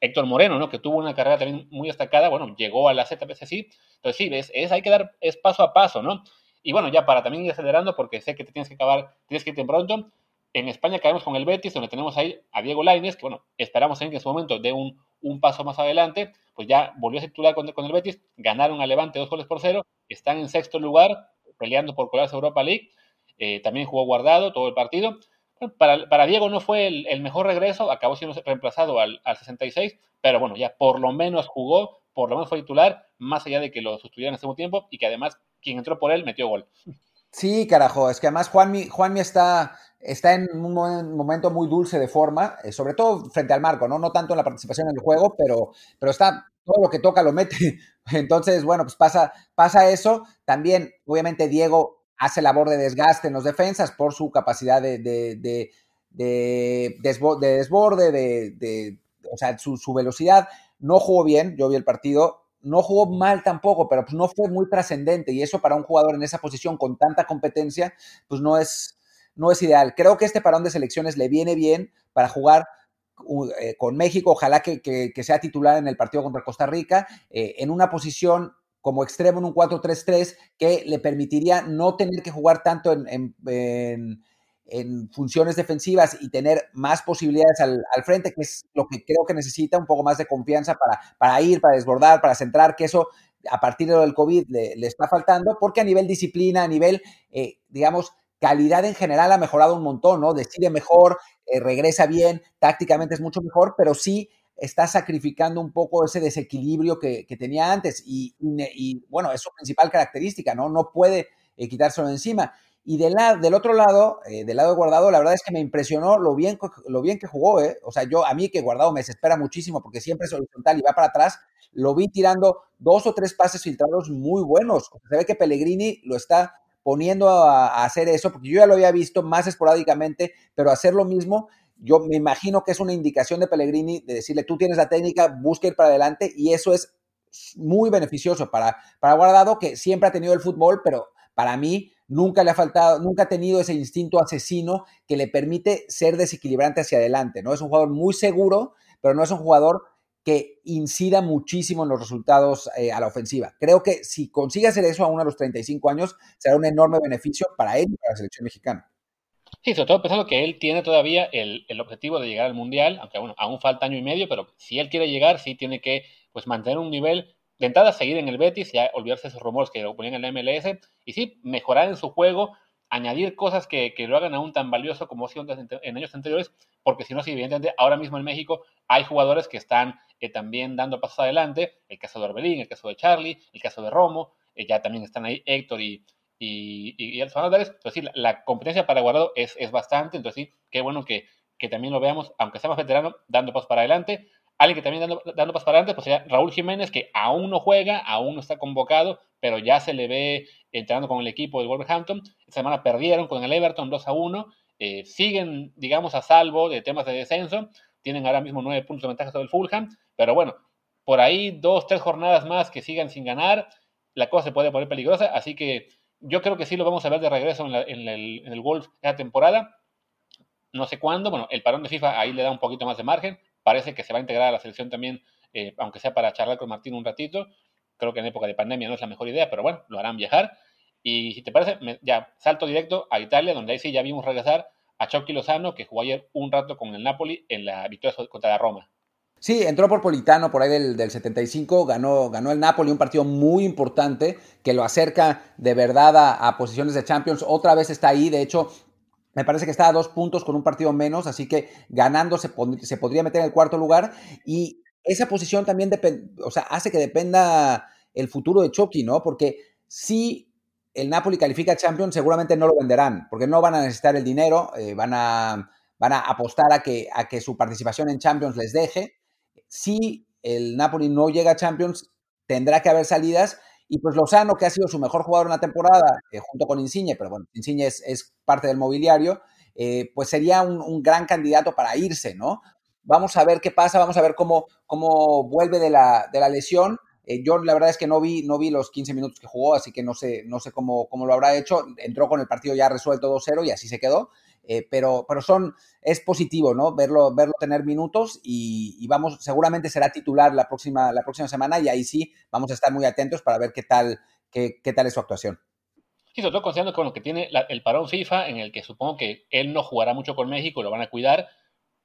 Héctor Moreno, ¿no? Que tuvo una carrera también muy destacada, bueno, llegó a la ZPC, entonces sí, es, es, hay que dar, es paso a paso, ¿no? Y bueno, ya para también ir acelerando, porque sé que te tienes que acabar, tienes que irte pronto, en España caemos con el Betis, donde tenemos ahí a Diego Lainez, que bueno, esperamos en que en su momento dé un, un paso más adelante, pues ya volvió a titular con, con, el Betis, ganaron a Levante dos goles por cero, están en sexto lugar, peleando por colarse Europa League, eh, también jugó guardado todo el partido, para, Diego no fue el, mejor regreso, acabó siendo reemplazado al, 66, pero bueno, ya por lo menos jugó, por lo menos fue titular, más allá de que lo sustituyeran en ese tiempo y que además quien entró por él metió gol. Sí, carajo, es que además Juanmi, Juanmi está, está en un momento muy dulce de forma, eh, sobre todo frente al marco, ¿no? No tanto en la participación en el juego, pero, pero está, todo lo que toca lo mete. Entonces, bueno, pues pasa, pasa eso. También, obviamente, Diego hace labor de desgaste en los defensas por su capacidad de, de, de, de desborde, de, o sea, su, velocidad. No jugó bien, yo vi el partido, no jugó mal tampoco, pero pues no fue muy trascendente y eso para un jugador en esa posición con tanta competencia, pues no es, no es ideal. Creo que este parón de selecciones le viene bien para jugar eh, con México, ojalá que, que, sea titular en el partido contra Costa Rica, eh, en una posición como extremo en un 4-3-3 que le permitiría no tener que jugar tanto en, en funciones defensivas y tener más posibilidades al, frente, que es lo que creo que necesita, un poco más de confianza para, para ir, para desbordar, para centrar, que eso a partir de lo del COVID le, está faltando, porque a nivel disciplina, a nivel, eh, digamos, calidad en general ha mejorado un montón, ¿no? Decide mejor, eh, regresa bien, tácticamente es mucho mejor, pero sí está sacrificando un poco ese desequilibrio que, tenía antes y, y, bueno, es su principal característica, ¿no? No puede eh, quitárselo de encima. Y del, del otro lado, eh, del lado de Guardado, la verdad es que me impresionó lo bien, lo bien que jugó, ¿eh? O sea, yo, a mí que Guardado me desespera muchísimo porque siempre es horizontal y va para atrás, lo vi tirando dos o tres pases filtrados muy buenos. se ve que Pellegrini lo está poniendo a, hacer eso, porque yo ya lo había visto más esporádicamente, pero hacer lo mismo, yo me imagino que es una indicación de Pellegrini de decirle, tú tienes la técnica, busca ir para adelante, y eso es muy beneficioso para, para Guardado, que siempre ha tenido el fútbol, pero para mí nunca le ha faltado, nunca ha tenido ese instinto asesino que le permite ser desequilibrante hacia adelante, ¿no? Es un jugador muy seguro, pero no es un jugador que incida muchísimo en los resultados eh, a la ofensiva. Creo que si consigue hacer eso a uno de los 35 años, será un enorme beneficio para él y para la selección mexicana. Sí, sobre todo pensando que él tiene todavía el, objetivo de llegar al Mundial, aunque bueno, aún falta año y medio, pero si él quiere llegar, sí tiene que pues, mantener un nivel de entrada seguir en el Betis, ya olvidarse de esos rumores que lo ponían en la MLS, y sí, mejorar en su juego, añadir cosas que, lo hagan aún tan valioso como ha sido en años anteriores, porque si no, sí, evidentemente, ahora mismo en México hay jugadores que están eh, también dando pasos adelante, el caso de Orbelín, el caso de Charlie, el caso de Romo, eh, ya también están ahí Héctor y, y, y, el entonces sí, la, competencia para Guardado es, es bastante, entonces sí, qué bueno que, que también lo veamos, aunque sea más veterano, dando pasos para adelante, Alguien que también dando, dando pasos para adelante, pues sería Raúl Jiménez, que aún no juega, aún no está convocado, pero ya se le ve entrenando con el equipo del Wolverhampton. Esta semana perdieron con el Everton 2 a 1. Eh, siguen, digamos, a salvo de temas de descenso. Tienen ahora mismo nueve puntos de ventaja sobre el Fulham. Pero bueno, por ahí dos, tres jornadas más que sigan sin ganar, la cosa se puede poner peligrosa. Así que yo creo que sí lo vamos a ver de regreso en, en el, en el Wolves esta temporada. No sé cuándo. Bueno, el parón de FIFA ahí le da un poquito más de margen parece que se va a integrar a la selección también, eh, aunque sea para charlar con Martín un ratito. Creo que en época de pandemia no es la mejor idea, pero bueno, lo harán viajar. Y si te parece, ya salto directo a Italia, donde ahí sí ya vimos regresar a Chucky Lozano, que jugó ayer un rato con el Napoli en la victoria contra la Roma. Sí, entró por Politano por ahí del, del, 75, ganó, ganó el Napoli, un partido muy importante que lo acerca de verdad a, posiciones de Champions. Otra vez está ahí, de hecho, me parece que está a dos puntos con un partido menos, así que ganando se, podría meter en el cuarto lugar. Y esa posición también o sea, hace que dependa el futuro de Chucky, ¿no? Porque si el Napoli califica a Champions, seguramente no lo venderán, porque no van a necesitar el dinero, eh, van, a, van a apostar a que, a que su participación en Champions les deje. Si el Napoli no llega a Champions, tendrá que haber salidas y pues Lozano, que ha sido su mejor jugador en la temporada, eh, junto con Insigne, pero bueno, Insigne es, parte del mobiliario, eh, pues sería un, gran candidato para irse, ¿no? Vamos a ver qué pasa, vamos a ver cómo, cómo vuelve de la, de la lesión. Eh, yo la verdad es que no vi, no vi los 15 minutos que jugó, así que no sé, no sé cómo, cómo lo habrá hecho. Entró con el partido ya resuelto 2-0 y así se quedó. Eh, pero, pero son, es positivo, ¿no? Verlo, verlo tener minutos y, vamos, seguramente será titular la próxima, la próxima semana y ahí sí vamos a estar muy atentos para ver qué tal, qué, qué tal es su actuación. Sí, sobre todo considerando con lo que tiene el parón FIFA, en el que supongo que él no jugará mucho con México, lo van a cuidar.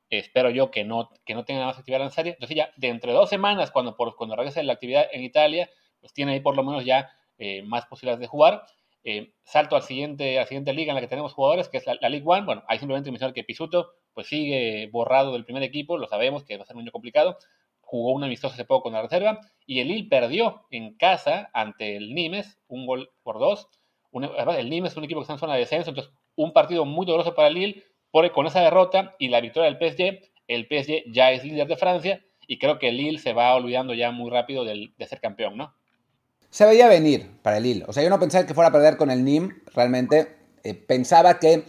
Espero yo que no, que no tenga más actividad serie. Entonces ya, de entre dos semanas, cuando, cuando regrese la actividad en Italia, pues tiene ahí por lo menos ya eh, más posibilidades de jugar. Eh, salto al siguiente, a la siguiente liga en la que tenemos jugadores, que es la, League One. Bueno, hay simplemente mencionar que Pisuto pues sigue borrado del primer equipo, lo sabemos que va a ser un complicado. Jugó un amistoso hace poco con la reserva y el Lille perdió en casa ante el Nimes, un gol por dos. el Nimes es un equipo que está en zona de descenso, entonces un partido muy doloroso para el Lille, porque con esa derrota y la victoria del PSG, el PSG ya es líder de Francia y creo que el Lille se va olvidando ya muy rápido de ser campeón, ¿no? Se veía venir para el Lille. O sea, yo no pensaba que fuera a perder con el NIM, realmente. Eh, pensaba que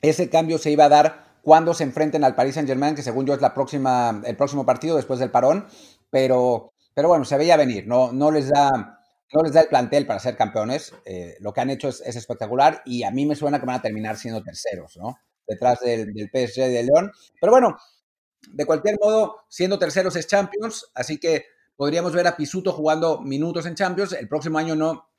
ese cambio se iba a dar cuando se enfrenten al Paris Saint-Germain, que según yo es la próxima, el próximo partido después del parón. Pero, pero bueno, se veía venir. No, no, les, da, no les da el plantel para ser campeones. Eh, lo que han hecho es, espectacular y a mí me suena que van a terminar siendo terceros, ¿no? Detrás del PSG de León. Pero bueno, de cualquier modo, siendo terceros es Champions, así que podríamos ver a Pisuto jugando minutos en Champions. El próximo año no,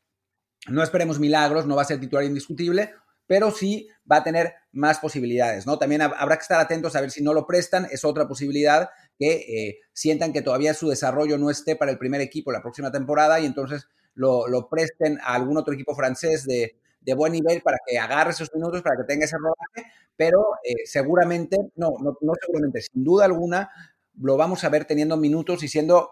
no esperemos milagros, no va a ser titular indiscutible, pero sí va a tener más posibilidades, ¿no? También habrá que estar atentos a ver si no lo prestan, es otra posibilidad que eh, sientan que todavía su desarrollo no esté para el primer equipo la próxima temporada y entonces lo, presten a algún otro equipo francés de, buen nivel para que agarre esos minutos, para que tenga ese rodaje, pero eh, seguramente, no, no seguramente, sin duda alguna, lo vamos a ver teniendo minutos y siendo,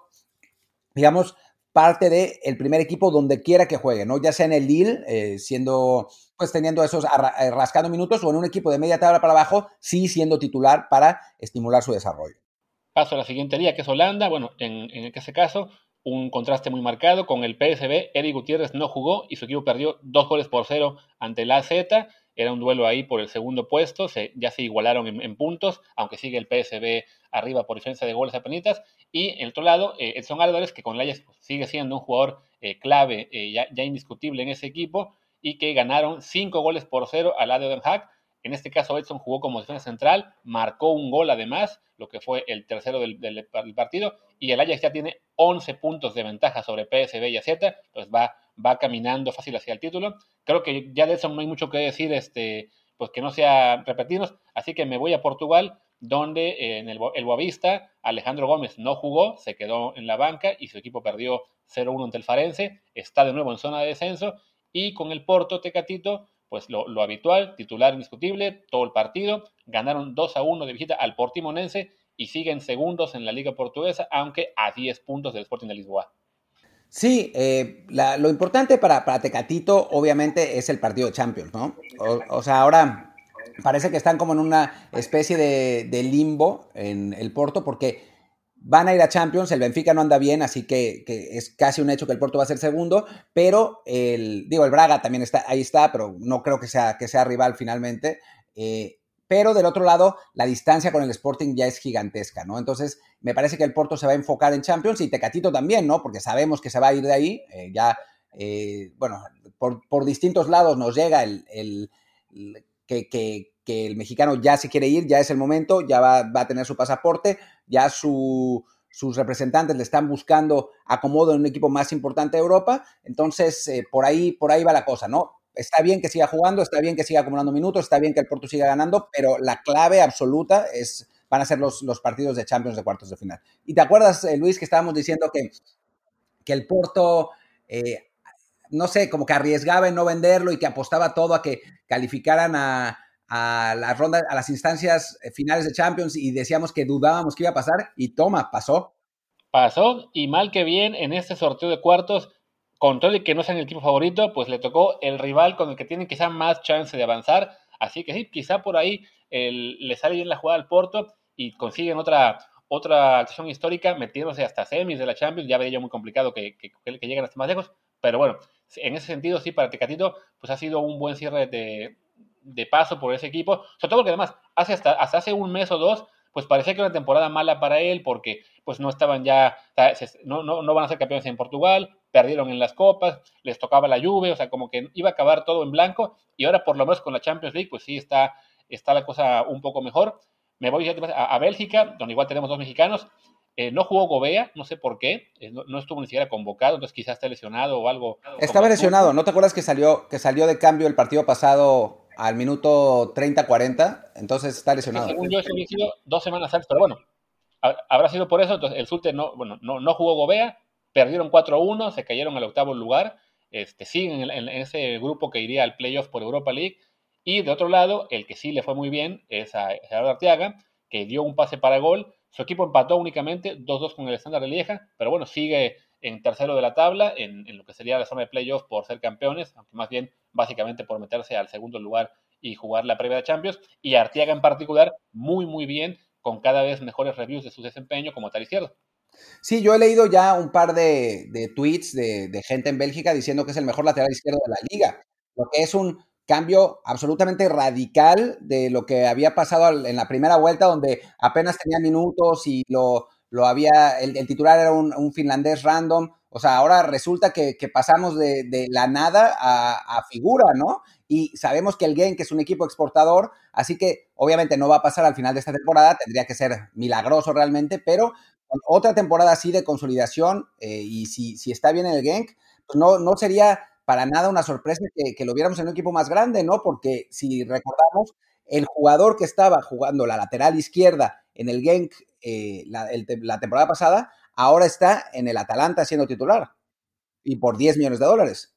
digamos, parte del el primer equipo donde quiera que juegue, ¿no? Ya sea en el Lille, eh, siendo, pues teniendo esos, eh, rascando minutos, o en un equipo de media tabla para abajo, sí siendo titular para estimular su desarrollo. Paso a la siguiente liga, que es Holanda. Bueno, en, en ese caso, un contraste muy marcado con el PSB. Eric Gutiérrez no jugó y su equipo perdió dos goles por cero ante la AZ. Era un duelo ahí por el segundo puesto, ya se igualaron en, puntos, aunque sigue el PSB arriba por diferencia de goles a penitas. Y el otro lado, eh, Edson Álvarez, que con el Ajax sigue siendo un jugador eh, clave, eh, ya, ya, indiscutible en ese equipo, y que ganaron cinco goles por cero al lado de Den. En este caso, Edson jugó como defensa central, marcó un gol además, lo que fue el tercero del, del, partido, y el Ajax ya tiene 11 puntos de ventaja sobre PSB y AZ, entonces va, va caminando fácil hacia el título. Creo que ya de eso no hay mucho que decir, este, pues que no sea repetirnos, así que me voy a Portugal, donde en el, el Boavista Alejandro Gómez no jugó, se quedó en la banca y su equipo perdió 0-1 ante el Farense, está de nuevo en zona de descenso, y con el Porto Tecatito pues lo, habitual, titular indiscutible, todo el partido, ganaron 2 a 1 de visita al Portimonense y siguen segundos en la Liga Portuguesa, aunque a 10 puntos del Sporting de Lisboa. Sí, eh, lo importante para, para, Tecatito obviamente es el partido de Champions, ¿no? O, sea, ahora parece que están como en una especie de, de limbo en el Porto porque Van a ir a Champions, el Benfica no anda bien, así que, es casi un hecho que el Porto va a ser segundo, pero el, digo, el Braga también está, ahí está, pero no creo que sea, que sea rival finalmente. Eh, pero del otro lado, la distancia con el Sporting ya es gigantesca, ¿no? Entonces, me parece que el Porto se va a enfocar en Champions y Tecatito también, ¿no? Porque sabemos que se va a ir de ahí, eh, ya, eh, bueno, por, distintos lados nos llega el, que, el mexicano ya se quiere ir, ya es el momento, ya va, a tener su pasaporte, ya sus representantes le están buscando acomodo en un equipo más importante de Europa, entonces eh, por, ahí, por ahí va la cosa, ¿no? Está bien que siga jugando, está bien que siga acumulando minutos, está bien que el Porto siga ganando, pero la clave absoluta es, van a ser los, los partidos de Champions de cuartos de final. Y te acuerdas, eh, Luis, que estábamos diciendo que, que el Porto... Eh, no sé, como que arriesgaba en no venderlo y que apostaba todo a que calificaran a, a las rondas, a las instancias eh, finales de Champions y decíamos que dudábamos que iba a pasar y toma, pasó. Pasó y mal que bien en este sorteo de cuartos, con todo que no sea el equipo favorito, pues le tocó el rival con el que tiene quizá más chance de avanzar. Así que sí, quizá por ahí le sale bien la jugada al Porto y consiguen otra, otra acción histórica metiéndose hasta semis de la Champions. Ya veía yo muy complicado que, que, lleguen hasta más lejos, pero bueno, en ese sentido sí, para Tecatito, pues ha sido un buen cierre de, de paso por ese equipo, sobre todo porque además hace hasta, hace un mes o dos, pues parecía que era una temporada mala para él porque pues no estaban ya, no, no, no van a ser campeones en Portugal, perdieron en las copas, les tocaba la lluvia, o sea, como que iba a acabar todo en blanco y ahora por lo menos con la Champions League pues sí está, está la cosa un poco mejor. Me voy a, a Bélgica, donde igual tenemos dos mexicanos. Eh, no jugó Gobea, no sé por qué, eh, no, estuvo ni siquiera convocado, entonces quizás está lesionado o algo. Estaba lesionado, ¿no te acuerdas que salió, que salió de cambio el partido pasado al minuto 30-40, entonces está lesionado. según yo, eso había sido dos semanas antes, pero bueno, habrá sido por eso. Entonces, el Sulte no, bueno, no, no jugó Gobea, perdieron 4-1, se cayeron al octavo lugar, este, siguen en, ese grupo que iría al playoff por Europa League. Y de otro lado, el que sí le fue muy bien es a Gerardo Arteaga, que dio un pase para gol. Su equipo empató únicamente 2-2 con el estándar de Lieja, pero bueno, sigue en tercero de la tabla, en, lo que sería la zona de playoff por ser campeones, aunque más bien básicamente por meterse al segundo lugar y jugar la previa de Champions. Y Artiaga en particular, muy, muy bien, con cada vez mejores reviews de su desempeño como tal izquierdo. Sí, yo he leído ya un par de, tweets de, de, gente en Bélgica diciendo que es el mejor lateral izquierdo de la liga, lo que es un cambio absolutamente radical de lo que había pasado en la primera vuelta, donde apenas tenía minutos y lo, lo había, el, titular era un, finlandés random, o sea, ahora resulta que, pasamos de, la nada a, figura, ¿no? Y sabemos que el Genk es un equipo exportador, así que obviamente no va a pasar al final de esta temporada, tendría que ser milagroso realmente, pero otra temporada así de consolidación, eh, y si, si, está bien el Genk, pues no, no sería para nada una sorpresa que, lo viéramos en un equipo más grande, ¿no? Porque si recordamos, el jugador que estaba jugando la lateral izquierda en el Genk eh, la, temporada pasada, ahora está en el Atalanta siendo titular y por 10 millones de dólares.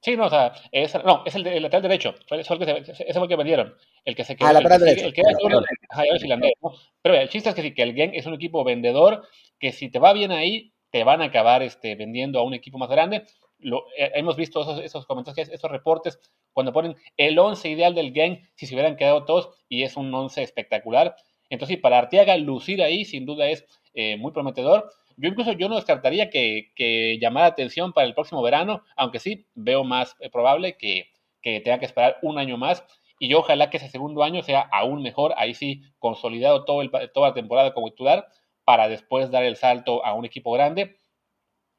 Sí, no, o sea, es, no, es el, lateral derecho. Fue, el que ese fue el que vendieron. El que se quedó. Ah, lateral derecho. El que, el Pero el chiste es que sí, que el Genk es un equipo vendedor que si te va bien ahí, te van a acabar este, vendiendo a un equipo más grande. Lo, eh, hemos visto esos, esos comentarios, esos reportes, cuando ponen el 11 ideal del gang, si se hubieran quedado todos, y es un 11 espectacular. Entonces, sí, para Arteaga lucir ahí, sin duda es eh, muy prometedor. Yo incluso yo no descartaría que, que llamara atención para el próximo verano, aunque sí veo más eh, probable que, tenga que esperar un año más. Y yo ojalá que ese segundo año sea aún mejor, ahí sí, consolidado todo el, toda la temporada como titular, para después dar el salto a un equipo grande,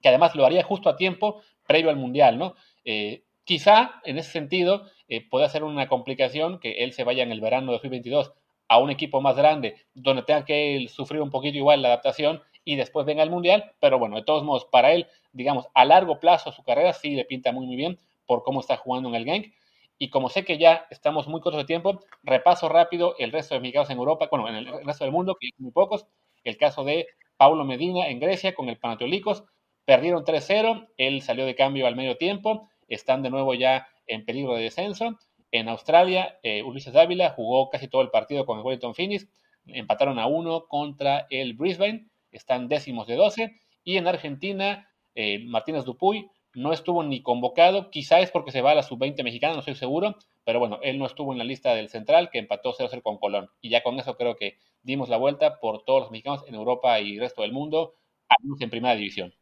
que además lo haría justo a tiempo previo al Mundial, ¿no? Eh, quizá, en ese sentido, pueda ser una complicación que él se vaya en el verano de 2022 a un equipo más grande, donde tenga que sufrir un poquito igual la adaptación y después venga al Mundial, pero bueno, de todos modos, para él, digamos, a largo plazo su carrera sí le pinta muy, muy bien por cómo está jugando en el Genk. Y como sé que ya estamos muy cortos de tiempo, repaso rápido el resto de mexicanos en Europa, bueno, en el resto del mundo, que muy pocos. El caso de Paulo Medina en Grecia con el Panathinaikos. Perdieron 3-0, él salió de cambio al medio tiempo, están de nuevo ya en peligro de descenso. En Australia, eh, Ulises Dávila jugó casi todo el partido con el Wellington Phoenix, empataron a uno contra el Brisbane, están décimos de 12. Y en Argentina, eh, Martínez Dupuy no estuvo ni convocado, quizá es porque se va a la sub-20 mexicana, no estoy seguro, pero bueno, él no estuvo en la lista del central que empató 0-0 con Colón. Y ya con eso creo que dimos la vuelta por todos los mexicanos en Europa y resto del mundo, al en primera división.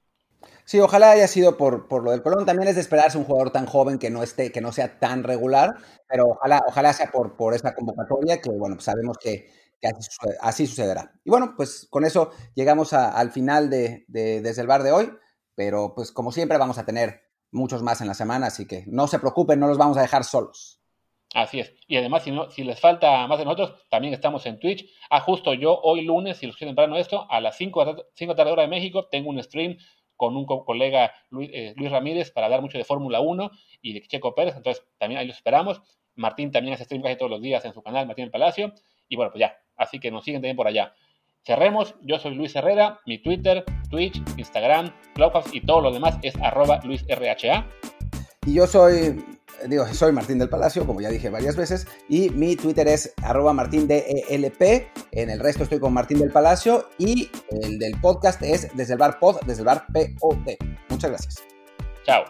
Sí, ojalá haya sido por, por lo del Colón. También es de esperarse un jugador tan joven que no esté, que no sea tan regular, pero ojalá, ojalá sea por, por esta convocatoria, que bueno, pues sabemos que, así, sucederá. Y bueno, pues con eso llegamos al final de, de, Desde el Bar de hoy, pero pues como siempre vamos a tener muchos más en la semana, así que no se preocupen, no los vamos a dejar solos. Así es. Y además, si, no, si les falta más de nosotros, también estamos en Twitch. Ah, justo yo hoy lunes, si los quieren temprano esto, a las 5 de tarde hora de México, tengo un stream con un colega eh, Luis, Ramírez para hablar mucho de Fórmula 1 y de Checo Pérez. Entonces, también ahí los esperamos. Martín también hace stream casi todos los días en su canal, Martín Palacio. Y bueno, pues ya. Así que nos siguen también por allá. Cerremos. Yo soy Luis Herrera. Mi Twitter, Twitch, Instagram, Clubhouse y todo lo demás es arroba LuisRHA. Y yo soy digo, soy Martín del Palacio, como ya dije varias veces, y mi Twitter es arroba martindelp, en el resto estoy con Martín del Palacio, y el del podcast es desde el bar pod, desde el bar POD. Muchas gracias. Chao.